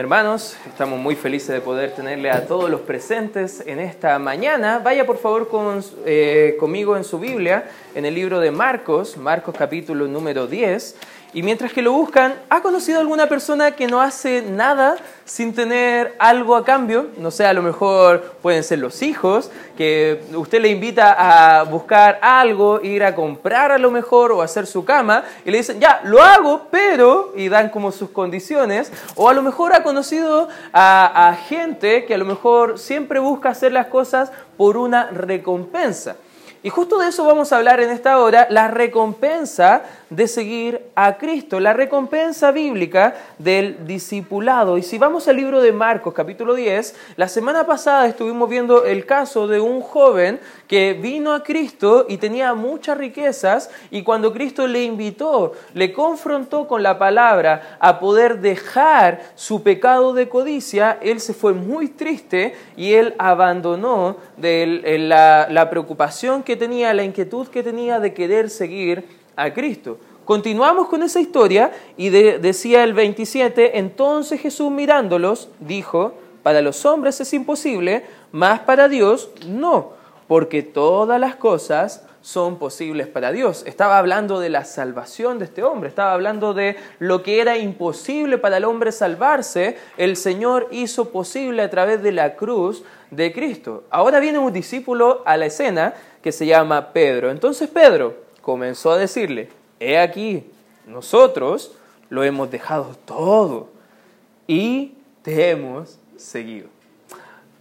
Hermanos, estamos muy felices de poder tenerle a todos los presentes en esta mañana. Vaya por favor con, eh, conmigo en su Biblia, en el libro de Marcos, Marcos capítulo número 10. Y mientras que lo buscan, ¿ha conocido alguna persona que no hace nada sin tener algo a cambio? No sé, a lo mejor pueden ser los hijos, que usted le invita a buscar algo, ir a comprar a lo mejor o hacer su cama, y le dicen, ya, lo hago, pero, y dan como sus condiciones. O a lo mejor ha conocido a, a gente que a lo mejor siempre busca hacer las cosas por una recompensa. Y justo de eso vamos a hablar en esta hora, la recompensa de seguir a Cristo, la recompensa bíblica del discipulado. Y si vamos al libro de Marcos, capítulo 10, la semana pasada estuvimos viendo el caso de un joven que vino a Cristo y tenía muchas riquezas y cuando Cristo le invitó, le confrontó con la palabra a poder dejar su pecado de codicia, él se fue muy triste y él abandonó de la, la preocupación que tenía, la inquietud que tenía de querer seguir a Cristo. Continuamos con esa historia y decía el 27, entonces Jesús mirándolos dijo, para los hombres es imposible, mas para Dios no, porque todas las cosas son posibles para Dios. Estaba hablando de la salvación de este hombre, estaba hablando de lo que era imposible para el hombre salvarse, el Señor hizo posible a través de la cruz de Cristo. Ahora viene un discípulo a la escena que se llama Pedro. Entonces Pedro comenzó a decirle, he aquí, nosotros lo hemos dejado todo y te hemos seguido.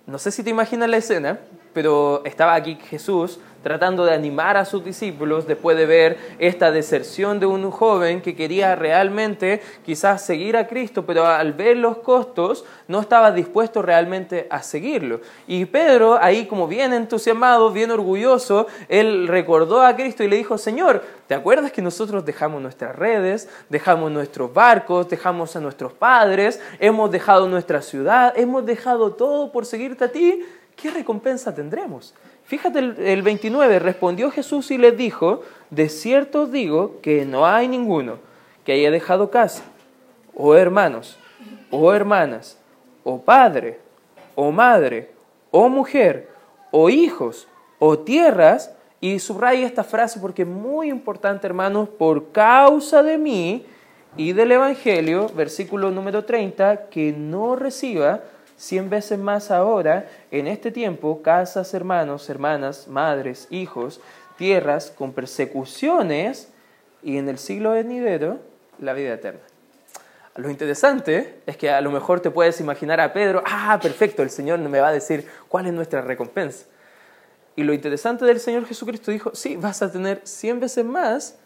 No sé si te imaginas la escena, pero estaba aquí Jesús tratando de animar a sus discípulos después de ver esta deserción de un joven que quería realmente quizás seguir a Cristo, pero al ver los costos no estaba dispuesto realmente a seguirlo. Y Pedro, ahí como bien entusiasmado, bien orgulloso, él recordó a Cristo y le dijo, Señor, ¿te acuerdas que nosotros dejamos nuestras redes, dejamos nuestros barcos, dejamos a nuestros padres, hemos dejado nuestra ciudad, hemos dejado todo por seguirte a ti? ¿Qué recompensa tendremos? Fíjate el, 29, respondió Jesús y les dijo, de cierto os digo que no hay ninguno que haya dejado casa, o hermanos, o hermanas, o padre, o madre, o mujer, o hijos, o tierras, y subraya esta frase porque es muy importante, hermanos, por causa de mí y del Evangelio, versículo número 30, que no reciba cien veces más ahora, en este tiempo, casas, hermanos, hermanas, madres, hijos, tierras con persecuciones y en el siglo venidero la vida eterna. Lo interesante es que a lo mejor te puedes imaginar a Pedro, ah, perfecto, el Señor me va a decir cuál es nuestra recompensa. Y lo interesante del Señor Jesucristo dijo, sí, vas a tener cien veces más,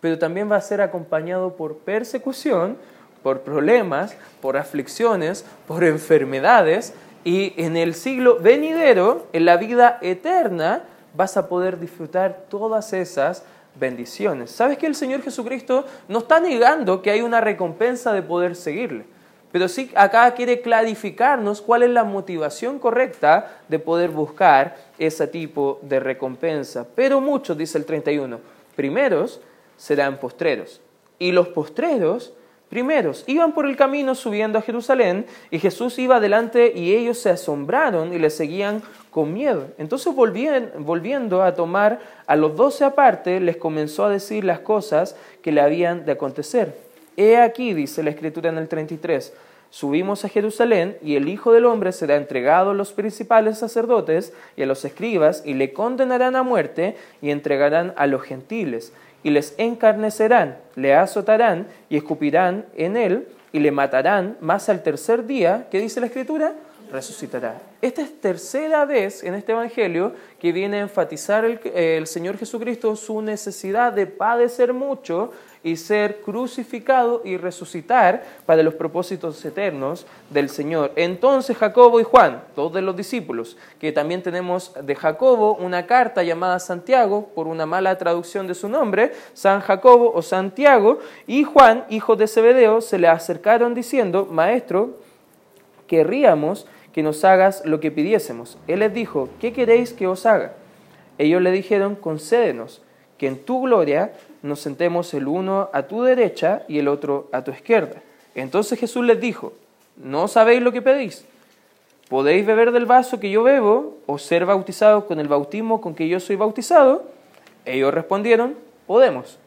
pero también va a ser acompañado por persecución, por problemas, por aflicciones, por enfermedades, y en el siglo venidero, en la vida eterna, vas a poder disfrutar todas esas bendiciones. ¿Sabes que el Señor Jesucristo no está negando que hay una recompensa de poder seguirle? Pero sí acá quiere clarificarnos cuál es la motivación correcta de poder buscar ese tipo de recompensa. Pero muchos, dice el 31, primeros serán postreros. Y los postreros primeros. Iban por el camino subiendo a Jerusalén y Jesús iba adelante y ellos se asombraron y le seguían con miedo. Entonces volviendo a tomar a los doce aparte, les comenzó a decir las cosas que le habían de acontecer. He aquí, dice la escritura en el 33, subimos a Jerusalén y el Hijo del Hombre será entregado a los principales sacerdotes y a los escribas y le condenarán a muerte y entregarán a los gentiles y les encarnecerán, le azotarán y escupirán en él y le matarán, más al tercer día, ¿qué dice la Escritura? Resucitará. Esta es tercera vez en este Evangelio que viene a enfatizar el, el Señor Jesucristo su necesidad de padecer mucho y ser crucificado y resucitar para los propósitos eternos del Señor. Entonces Jacobo y Juan, dos de los discípulos, que también tenemos de Jacobo una carta llamada Santiago, por una mala traducción de su nombre, San Jacobo o Santiago, y Juan, hijo de Zebedeo, se le acercaron diciendo, Maestro, querríamos que nos hagas lo que pidiésemos. Él les dijo, ¿qué queréis que os haga? Ellos le dijeron, concédenos que en tu gloria nos sentemos el uno a tu derecha y el otro a tu izquierda. Entonces Jesús les dijo, ¿no sabéis lo que pedís? ¿Podéis beber del vaso que yo bebo o ser bautizados con el bautismo con que yo soy bautizado? Ellos respondieron, podemos.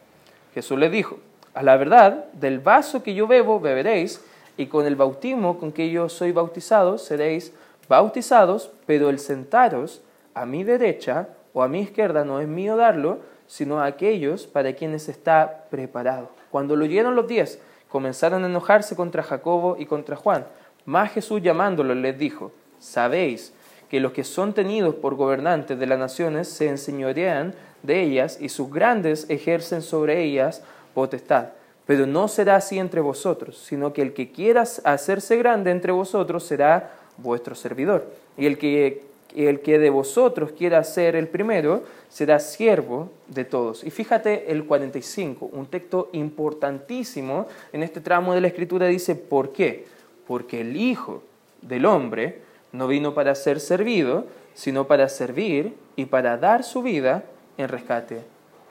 Jesús les dijo, a la verdad, del vaso que yo bebo beberéis, y con el bautismo con que yo soy bautizado seréis bautizados, pero el sentaros a mi derecha o a mi izquierda no es mío darlo, sino a aquellos para quienes está preparado. Cuando lo oyeron los diez, comenzaron a enojarse contra Jacobo y contra Juan. Mas Jesús llamándolos les dijo, sabéis que los que son tenidos por gobernantes de las naciones se enseñorean de ellas y sus grandes ejercen sobre ellas potestad. Pero no será así entre vosotros, sino que el que quiera hacerse grande entre vosotros será vuestro servidor. Y el que, el que de vosotros quiera ser el primero será siervo de todos. Y fíjate el 45, un texto importantísimo en este tramo de la escritura dice, ¿por qué? Porque el Hijo del Hombre no vino para ser servido, sino para servir y para dar su vida en rescate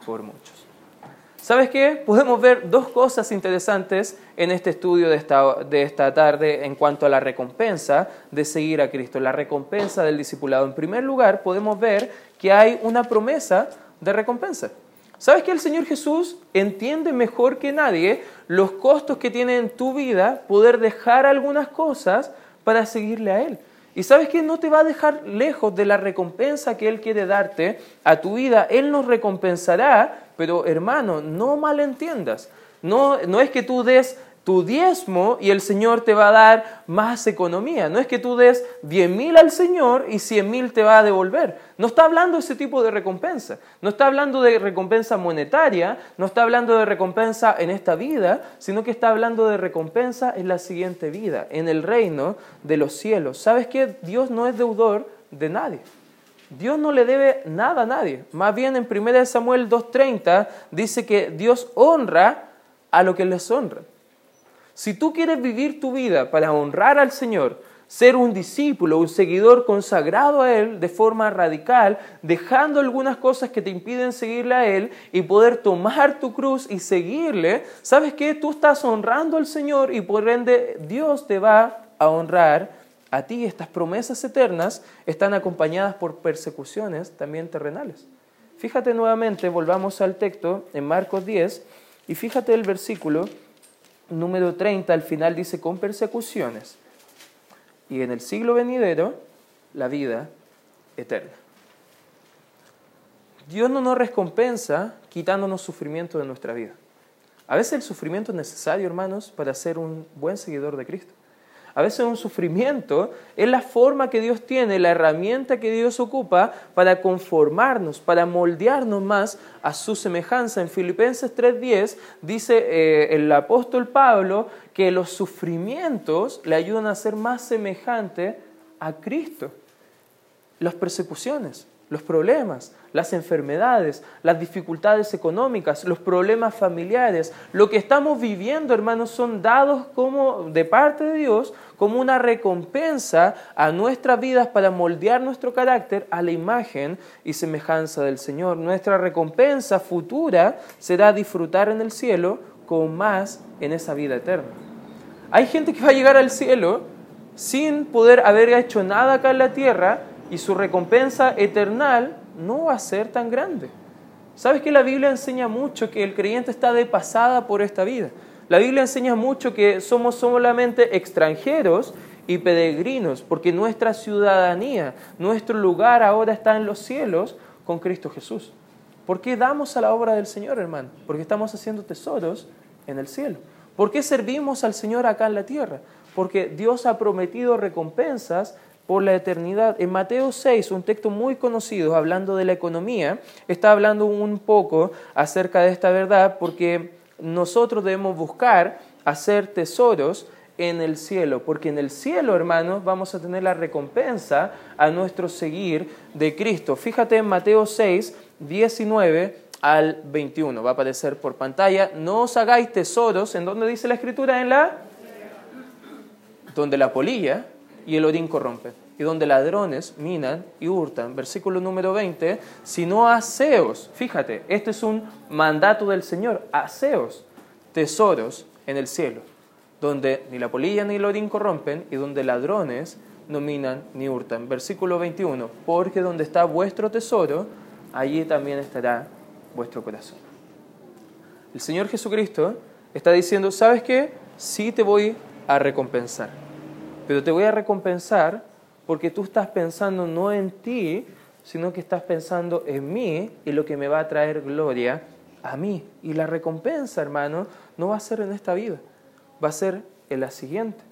por muchos. ¿Sabes qué? Podemos ver dos cosas interesantes en este estudio de esta, de esta tarde en cuanto a la recompensa de seguir a Cristo, la recompensa del discipulado. En primer lugar, podemos ver que hay una promesa de recompensa. ¿Sabes que el Señor Jesús entiende mejor que nadie los costos que tiene en tu vida poder dejar algunas cosas para seguirle a Él? Y sabes que no te va a dejar lejos de la recompensa que Él quiere darte a tu vida. Él nos recompensará pero hermano, no malentiendas. No, no es que tú des tu diezmo y el Señor te va a dar más economía. No es que tú des diez mil al Señor y cien mil te va a devolver. No está hablando ese tipo de recompensa. No está hablando de recompensa monetaria, no está hablando de recompensa en esta vida, sino que está hablando de recompensa en la siguiente vida, en el reino de los cielos. ¿Sabes que Dios no es deudor de nadie? Dios no le debe nada a nadie. Más bien en 1 Samuel 2.30 dice que Dios honra a lo que les honra. Si tú quieres vivir tu vida para honrar al Señor, ser un discípulo, un seguidor consagrado a Él de forma radical, dejando algunas cosas que te impiden seguirle a Él y poder tomar tu cruz y seguirle, ¿sabes qué? Tú estás honrando al Señor y por ende Dios te va a honrar a ti estas promesas eternas están acompañadas por persecuciones también terrenales. Fíjate nuevamente, volvamos al texto en Marcos 10 y fíjate el versículo número 30, al final dice con persecuciones y en el siglo venidero la vida eterna. Dios no nos recompensa quitándonos sufrimiento de nuestra vida. A veces el sufrimiento es necesario, hermanos, para ser un buen seguidor de Cristo. A veces un sufrimiento es la forma que Dios tiene, la herramienta que Dios ocupa para conformarnos, para moldearnos más a su semejanza. En Filipenses 3:10 dice eh, el apóstol Pablo que los sufrimientos le ayudan a ser más semejante a Cristo. Las persecuciones, los problemas, las enfermedades, las dificultades económicas, los problemas familiares, lo que estamos viviendo, hermanos, son dados como de parte de Dios como una recompensa a nuestras vidas para moldear nuestro carácter a la imagen y semejanza del Señor. Nuestra recompensa futura será disfrutar en el cielo con más en esa vida eterna. Hay gente que va a llegar al cielo sin poder haber hecho nada acá en la tierra y su recompensa eternal no va a ser tan grande. ¿Sabes que la Biblia enseña mucho que el creyente está de pasada por esta vida? La Biblia enseña mucho que somos solamente extranjeros y peregrinos, porque nuestra ciudadanía, nuestro lugar ahora está en los cielos con Cristo Jesús. ¿Por qué damos a la obra del Señor, hermano? Porque estamos haciendo tesoros en el cielo. ¿Por qué servimos al Señor acá en la tierra? Porque Dios ha prometido recompensas por la eternidad. En Mateo 6, un texto muy conocido hablando de la economía, está hablando un poco acerca de esta verdad porque nosotros debemos buscar hacer tesoros en el cielo, porque en el cielo, hermanos, vamos a tener la recompensa a nuestro seguir de Cristo. Fíjate en Mateo 6, 19 al 21, va a aparecer por pantalla. No os hagáis tesoros, ¿en dónde dice la escritura? En la... Donde la polilla y el orín corrompen, y donde ladrones minan y hurtan. Versículo número 20, sino aseos, fíjate, este es un mandato del Señor, aseos, tesoros en el cielo, donde ni la polilla ni el orín corrompen y donde ladrones no minan ni hurtan. Versículo 21, porque donde está vuestro tesoro, allí también estará vuestro corazón. El Señor Jesucristo está diciendo, ¿sabes qué? Sí te voy a recompensar, pero te voy a recompensar porque tú estás pensando no en ti, sino que estás pensando en mí y lo que me va a traer gloria a mí. Y la recompensa, hermano, no va a ser en esta vida, va a ser en la siguiente.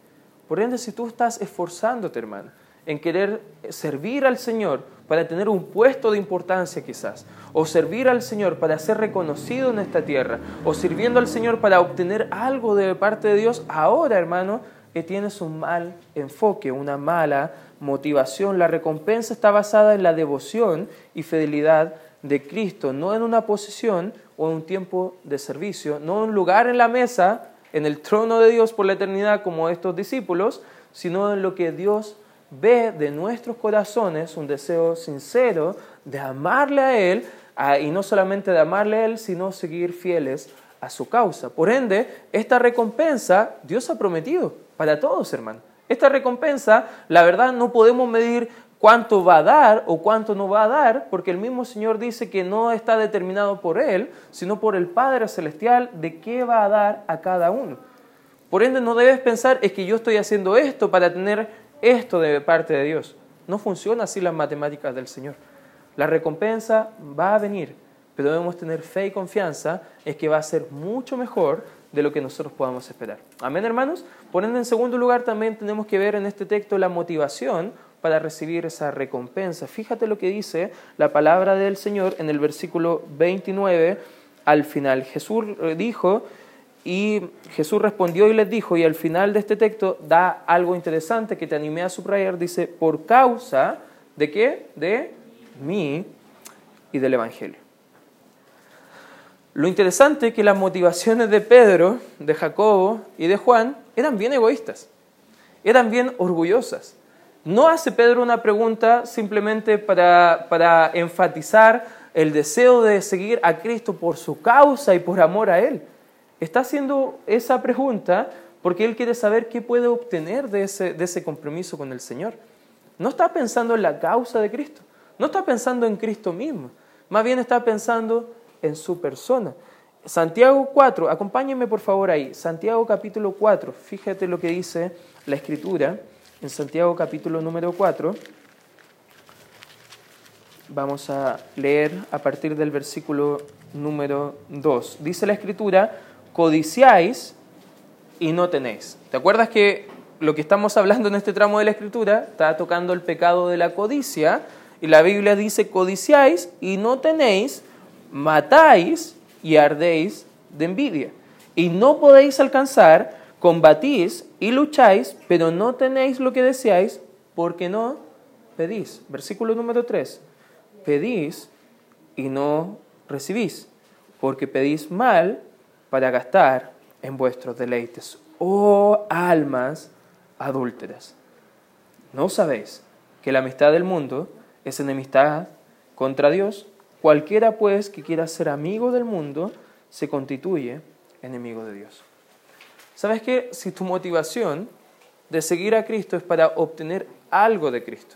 Por ende, si tú estás esforzándote, hermano, en querer servir al Señor para tener un puesto de importancia quizás, o servir al Señor para ser reconocido en esta tierra, o sirviendo al Señor para obtener algo de parte de Dios, ahora, hermano, que tienes un mal enfoque, una mala motivación. La recompensa está basada en la devoción y fidelidad de Cristo, no en una posición o en un tiempo de servicio, no en un lugar en la mesa, en el trono de Dios por la eternidad como estos discípulos, sino en lo que Dios ve de nuestros corazones, un deseo sincero de amarle a Él, y no solamente de amarle a Él, sino seguir fieles a su causa. Por ende, esta recompensa Dios ha prometido para todos, hermano. Esta recompensa, la verdad, no podemos medir cuánto va a dar o cuánto no va a dar, porque el mismo Señor dice que no está determinado por Él, sino por el Padre Celestial de qué va a dar a cada uno. Por ende, no debes pensar, es que yo estoy haciendo esto para tener esto de parte de Dios. No funciona así las matemáticas del Señor. La recompensa va a venir, pero debemos tener fe y confianza en que va a ser mucho mejor de lo que nosotros podamos esperar. Amén, hermanos. Por ende, en segundo lugar, también tenemos que ver en este texto la motivación para recibir esa recompensa. Fíjate lo que dice la palabra del Señor en el versículo 29 al final. Jesús dijo, y Jesús respondió y les dijo, y al final de este texto da algo interesante que te animé a subrayar, dice, por causa de qué? De mí y del Evangelio. Lo interesante es que las motivaciones de Pedro, de Jacobo y de Juan eran bien egoístas, eran bien orgullosas. No hace Pedro una pregunta simplemente para, para enfatizar el deseo de seguir a Cristo por su causa y por amor a Él. Está haciendo esa pregunta porque Él quiere saber qué puede obtener de ese, de ese compromiso con el Señor. No está pensando en la causa de Cristo, no está pensando en Cristo mismo, más bien está pensando en su persona. Santiago 4, acompáñenme por favor ahí, Santiago capítulo 4, fíjate lo que dice la Escritura en Santiago capítulo número 4. Vamos a leer a partir del versículo número 2. Dice la escritura, codiciáis y no tenéis. ¿Te acuerdas que lo que estamos hablando en este tramo de la escritura está tocando el pecado de la codicia? Y la Biblia dice, codiciáis y no tenéis, matáis y ardéis de envidia. Y no podéis alcanzar combatís y lucháis, pero no tenéis lo que deseáis porque no pedís. Versículo número 3. Pedís y no recibís, porque pedís mal para gastar en vuestros deleites. Oh almas adúlteras, ¿no sabéis que la amistad del mundo es enemistad contra Dios? Cualquiera pues que quiera ser amigo del mundo se constituye enemigo de Dios. ¿Sabes qué? Si tu motivación de seguir a Cristo es para obtener algo de Cristo,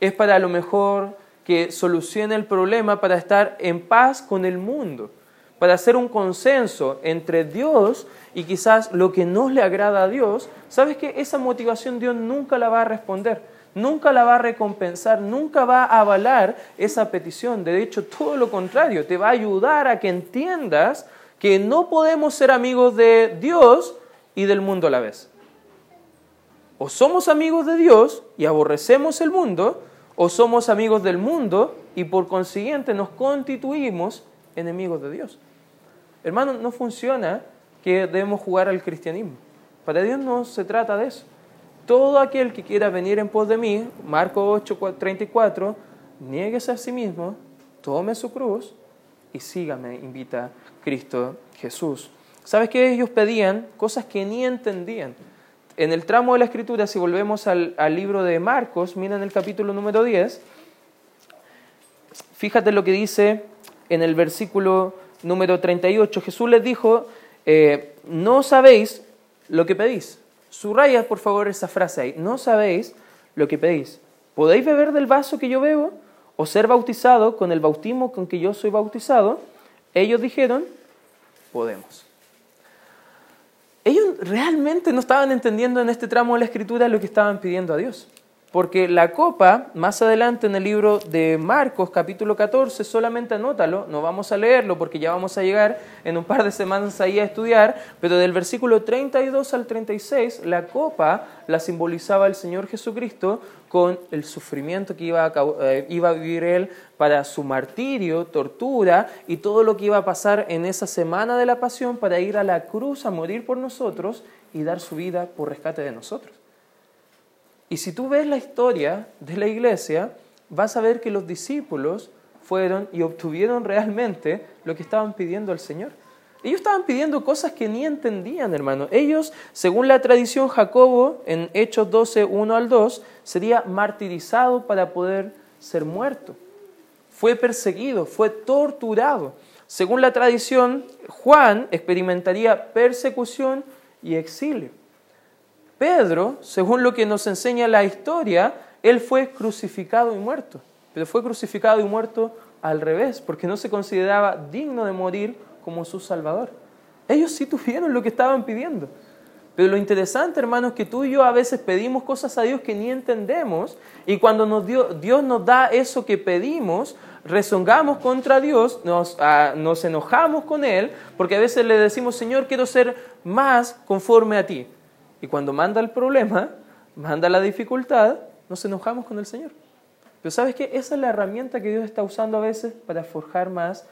es para a lo mejor que solucione el problema para estar en paz con el mundo, para hacer un consenso entre Dios y quizás lo que no le agrada a Dios, sabes que esa motivación Dios nunca la va a responder, nunca la va a recompensar, nunca va a avalar esa petición. De hecho, todo lo contrario, te va a ayudar a que entiendas que no podemos ser amigos de Dios y del mundo a la vez. O somos amigos de Dios y aborrecemos el mundo, o somos amigos del mundo y por consiguiente nos constituimos enemigos de Dios. Hermano, no funciona que debemos jugar al cristianismo. Para Dios no se trata de eso. Todo aquel que quiera venir en pos de mí, Marco 8, 34, nieguese a sí mismo, tome su cruz y sígame, invita Cristo Jesús. ¿Sabes qué? Ellos pedían cosas que ni entendían. En el tramo de la escritura, si volvemos al, libro de Marcos, miren el capítulo número 10, fíjate lo que dice en el versículo número 38. Jesús les dijo, eh, no sabéis lo que pedís. Subraya, por favor, esa frase ahí. No sabéis lo que pedís. ¿Podéis beber del vaso que yo bebo? ¿O ser bautizado con el bautismo con que yo soy bautizado? Ellos dijeron, podemos. Ellos realmente no estaban entendiendo en este tramo de la escritura lo que estaban pidiendo a Dios. Porque la copa, más adelante en el libro de Marcos, capítulo 14, solamente anótalo, no vamos a leerlo porque ya vamos a llegar en un par de semanas ahí a estudiar, pero del versículo 32 al 36, la copa la simbolizaba el Señor Jesucristo con el sufrimiento que iba a, eh, iba a vivir Él para su martirio, tortura y todo lo que iba a pasar en esa semana de la pasión para ir a la cruz a morir por nosotros y dar su vida por rescate de nosotros. Y si tú ves la historia de la iglesia, vas a ver que los discípulos fueron y obtuvieron realmente lo que estaban pidiendo al Señor. Ellos estaban pidiendo cosas que ni entendían, hermano. Ellos, según la tradición Jacobo, en Hechos 12, 1 al 2, sería martirizado para poder ser muerto. Fue perseguido, fue torturado. Según la tradición, Juan experimentaría persecución y exilio. Pedro, según lo que nos enseña la historia, él fue crucificado y muerto, pero fue crucificado y muerto al revés, porque no se consideraba digno de morir como su Salvador. Ellos sí tuvieron lo que estaban pidiendo. Pero lo interesante, hermanos, es que tú y yo a veces pedimos cosas a Dios que ni entendemos y cuando nos Dios nos da eso que pedimos, rezongamos contra Dios, nos, ah, nos enojamos con Él, porque a veces le decimos, Señor, quiero ser más conforme a ti. Y cuando manda el problema, manda la dificultad, nos enojamos con el Señor. Pero sabes que esa es la herramienta que Dios está usando a veces para forjar más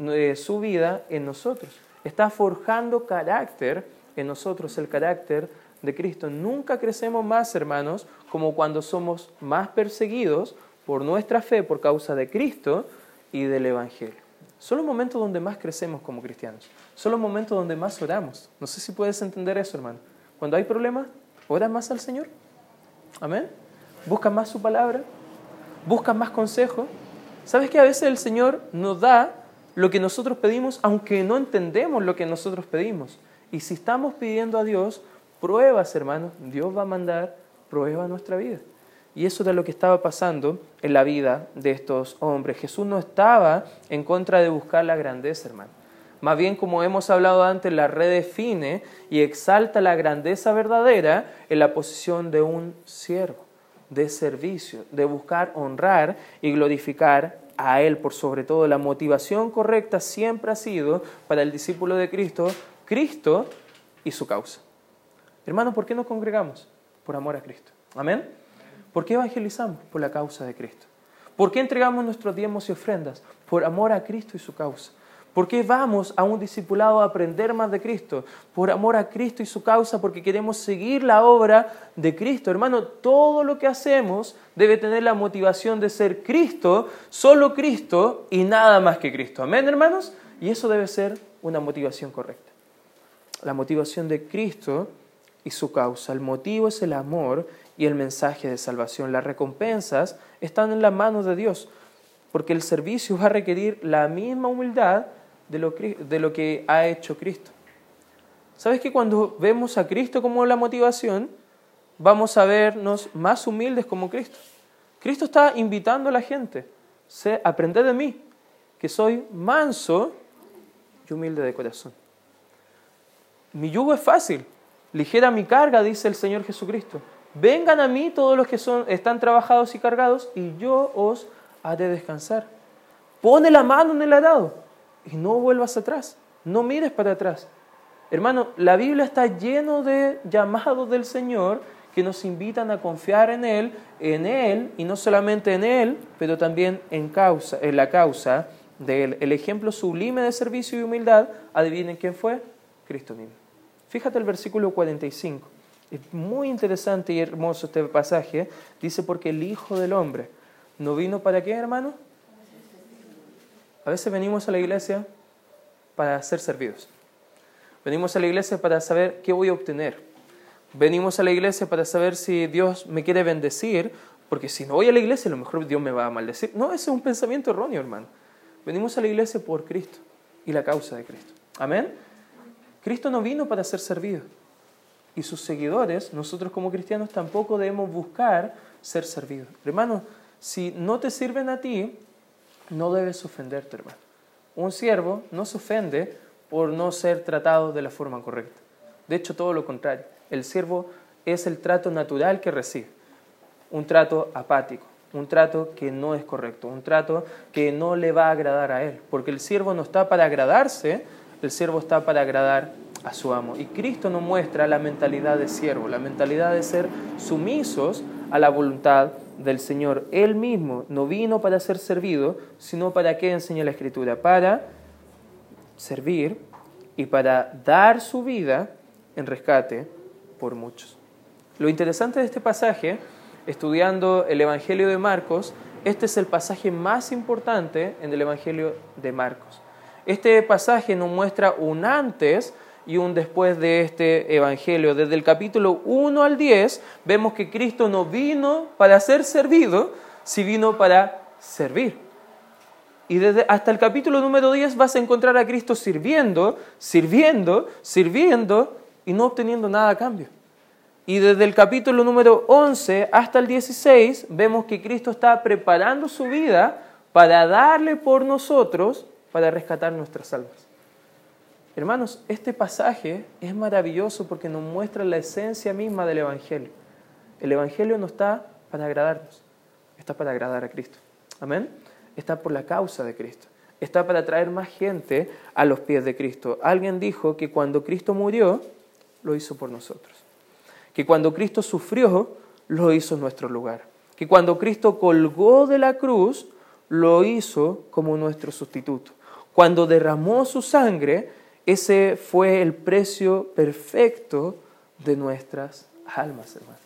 eh, su vida en nosotros. Está forjando carácter en nosotros, el carácter de Cristo. Nunca crecemos más, hermanos, como cuando somos más perseguidos por nuestra fe por causa de Cristo y del Evangelio. Son los momentos donde más crecemos como cristianos. Son los momentos donde más oramos. No sé si puedes entender eso, hermano. Cuando hay problemas, ora más al Señor. Amén. Busca más su palabra. Busca más consejo. ¿Sabes que a veces el Señor nos da lo que nosotros pedimos, aunque no entendemos lo que nosotros pedimos? Y si estamos pidiendo a Dios pruebas, hermanos, Dios va a mandar pruebas a nuestra vida. Y eso era lo que estaba pasando en la vida de estos hombres. Jesús no estaba en contra de buscar la grandeza, hermano. Más bien, como hemos hablado antes, la redefine y exalta la grandeza verdadera en la posición de un siervo, de servicio, de buscar honrar y glorificar a Él por sobre todo. La motivación correcta siempre ha sido para el discípulo de Cristo, Cristo y su causa. Hermanos, ¿por qué nos congregamos? Por amor a Cristo. Amén. ¿Por qué evangelizamos? Por la causa de Cristo. ¿Por qué entregamos nuestros diezmos y ofrendas? Por amor a Cristo y su causa. ¿Por qué vamos a un discipulado a aprender más de Cristo? Por amor a Cristo y su causa, porque queremos seguir la obra de Cristo. Hermano, todo lo que hacemos debe tener la motivación de ser Cristo, solo Cristo y nada más que Cristo. Amén, hermanos. Y eso debe ser una motivación correcta. La motivación de Cristo y su causa. El motivo es el amor y el mensaje de salvación. Las recompensas están en las manos de Dios, porque el servicio va a requerir la misma humildad de lo, que ha hecho Cristo. ¿Sabes que cuando vemos a Cristo como la motivación, vamos a vernos más humildes como Cristo? Cristo está invitando a la gente, sé, aprended de mí, que soy manso y humilde de corazón. Mi yugo es fácil, ligera mi carga, dice el Señor Jesucristo. Vengan a mí todos los que son, están trabajados y cargados, y yo os haré descansar. Pone la mano en el arado y no vuelvas atrás, no mires para atrás. Hermano, la Biblia está lleno de llamados del Señor que nos invitan a confiar en Él, en Él, y no solamente en Él, pero también en, causa, en la causa de Él. El ejemplo sublime de servicio y humildad, adivinen quién fue, Cristo mismo. Fíjate el versículo 45. Es muy interesante y hermoso este pasaje. Dice, porque el Hijo del Hombre no vino para qué, hermano? A veces venimos a la iglesia para ser servidos. Venimos a la iglesia para saber qué voy a obtener. Venimos a la iglesia para saber si Dios me quiere bendecir, porque si no voy a la iglesia, a lo mejor Dios me va a maldecir. No, ese es un pensamiento erróneo, hermano. Venimos a la iglesia por Cristo y la causa de Cristo. Amén. Cristo no vino para ser servido. y sus seguidores, nosotros como cristianos tampoco debemos buscar ser servidos. Hermano, si no te sirven a ti, no debes ofenderte, hermano. Un siervo no se ofende por no ser tratado de la forma correcta. De hecho, todo lo contrario. El siervo es el trato natural que recibe. Un trato apático, un trato que no es correcto, un trato que no le va a agradar a él. Porque el siervo no está para agradarse, el siervo está para agradar a su amo. Y Cristo nos muestra la mentalidad de siervo, la mentalidad de ser sumisos a la voluntad del Señor. Él mismo no vino para ser servido, sino para qué enseña la Escritura, para servir y para dar su vida en rescate por muchos. Lo interesante de este pasaje, estudiando el Evangelio de Marcos, este es el pasaje más importante en el Evangelio de Marcos. Este pasaje nos muestra un antes y un después de este Evangelio. Desde el capítulo 1 al 10 vemos que Cristo no vino para ser servido, si vino para servir. Y desde hasta el capítulo número 10 vas a encontrar a Cristo sirviendo, sirviendo, sirviendo y no obteniendo nada a cambio. Y desde el capítulo número 11 hasta el 16 vemos que Cristo está preparando su vida para darle por nosotros, para rescatar nuestras almas. Hermanos, este pasaje es maravilloso porque nos muestra la esencia misma del Evangelio. El Evangelio no está para agradarnos, está para agradar a Cristo. Amén. Está por la causa de Cristo. Está para traer más gente a los pies de Cristo. Alguien dijo que cuando Cristo murió, lo hizo por nosotros. Que cuando Cristo sufrió, lo hizo en nuestro lugar. Que cuando Cristo colgó de la cruz, lo hizo como nuestro sustituto. Cuando derramó su sangre, ese fue el precio perfecto de nuestras almas, hermano.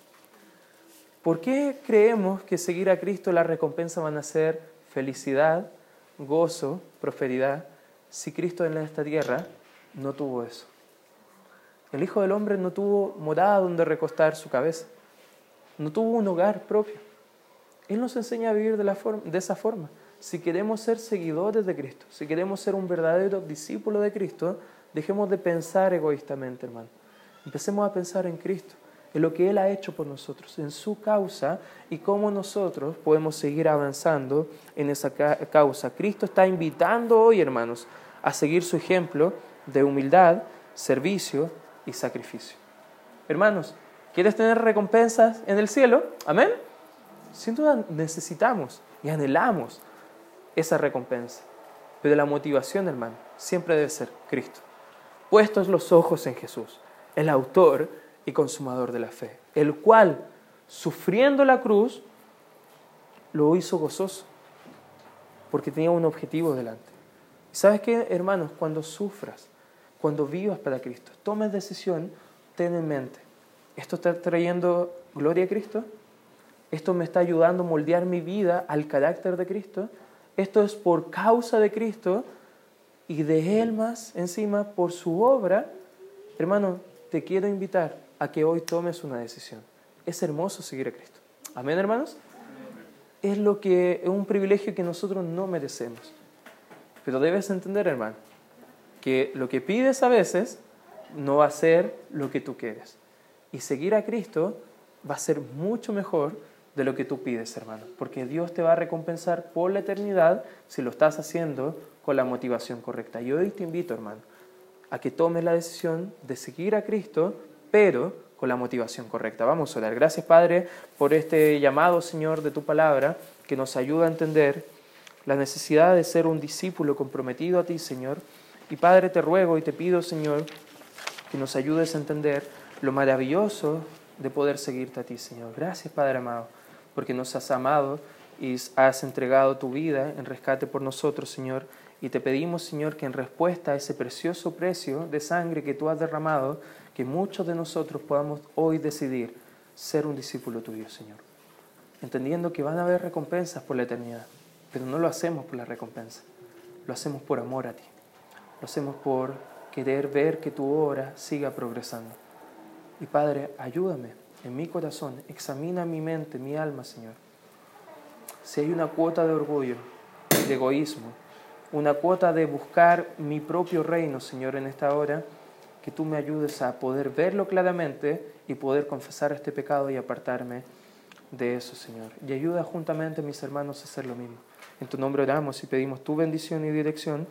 ¿Por qué creemos que seguir a Cristo la recompensa van a ser felicidad, gozo, prosperidad, si Cristo en esta tierra no tuvo eso? El Hijo del Hombre no tuvo morada donde recostar su cabeza, no tuvo un hogar propio. Él nos enseña a vivir de, de esa forma si queremos ser seguidores de Cristo, si queremos ser un verdadero discípulo de Cristo, dejemos de pensar egoístamente, hermano. Empecemos a pensar en Cristo, en lo que Él ha hecho por nosotros, en su causa y cómo nosotros podemos seguir avanzando en esa causa. Cristo está invitando hoy, hermanos, a seguir su ejemplo de humildad, servicio y sacrificio. Hermanos, ¿quieres tener recompensas en el cielo? Amén. Sin duda necesitamos y anhelamos esa recompensa. Pero la motivación, hermano, siempre debe ser Cristo. Puestos los ojos en Jesús, el autor y consumador de la fe, el cual, sufriendo la cruz, lo hizo gozoso, porque tenía un objetivo delante. ¿Y sabes qué, hermanos? Cuando sufras, cuando vivas para Cristo, tomes decisión, ten en mente, ¿esto está trayendo gloria a Cristo? ¿Esto me está ayudando a moldear mi vida al carácter de Cristo? Esto es por causa de Cristo y de Él más encima por su obra. Hermano, te quiero invitar a que hoy tomes una decisión. Es hermoso seguir a Cristo. Amén, hermanos. Es lo que es un privilegio que nosotros no merecemos. Pero debes entender, hermano, que lo que pides a veces no va a ser lo que tú quieres. Y seguir a Cristo va a ser mucho mejor de lo que tú pides, hermano, porque Dios te va a recompensar por la eternidad si lo estás haciendo con la motivación correcta. Y hoy te invito, hermano, a que tomes la decisión de seguir a Cristo, pero con la motivación correcta. Vamos a orar. Gracias, Padre, por este llamado, Señor, de tu palabra, que nos ayuda a entender la necesidad de ser un discípulo comprometido a ti, Señor. Y Padre, te ruego y te pido, Señor, que nos ayudes a entender lo maravilloso de poder seguirte a ti, Señor. Gracias, Padre amado porque nos has amado y has entregado tu vida en rescate por nosotros, Señor. Y te pedimos, Señor, que en respuesta a ese precioso precio de sangre que tú has derramado, que muchos de nosotros podamos hoy decidir ser un discípulo tuyo, Señor. Entendiendo que van a haber recompensas por la eternidad, pero no lo hacemos por la recompensa, lo hacemos por amor a ti, lo hacemos por querer ver que tu obra siga progresando. Y Padre, ayúdame en mi corazón, examina mi mente, mi alma, Señor. Si hay una cuota de orgullo, de egoísmo, una cuota de buscar mi propio reino, Señor, en esta hora, que tú me ayudes a poder verlo claramente y poder confesar este pecado y apartarme de eso, Señor. Y ayuda juntamente a mis hermanos a hacer lo mismo. En tu nombre oramos y pedimos tu bendición y dirección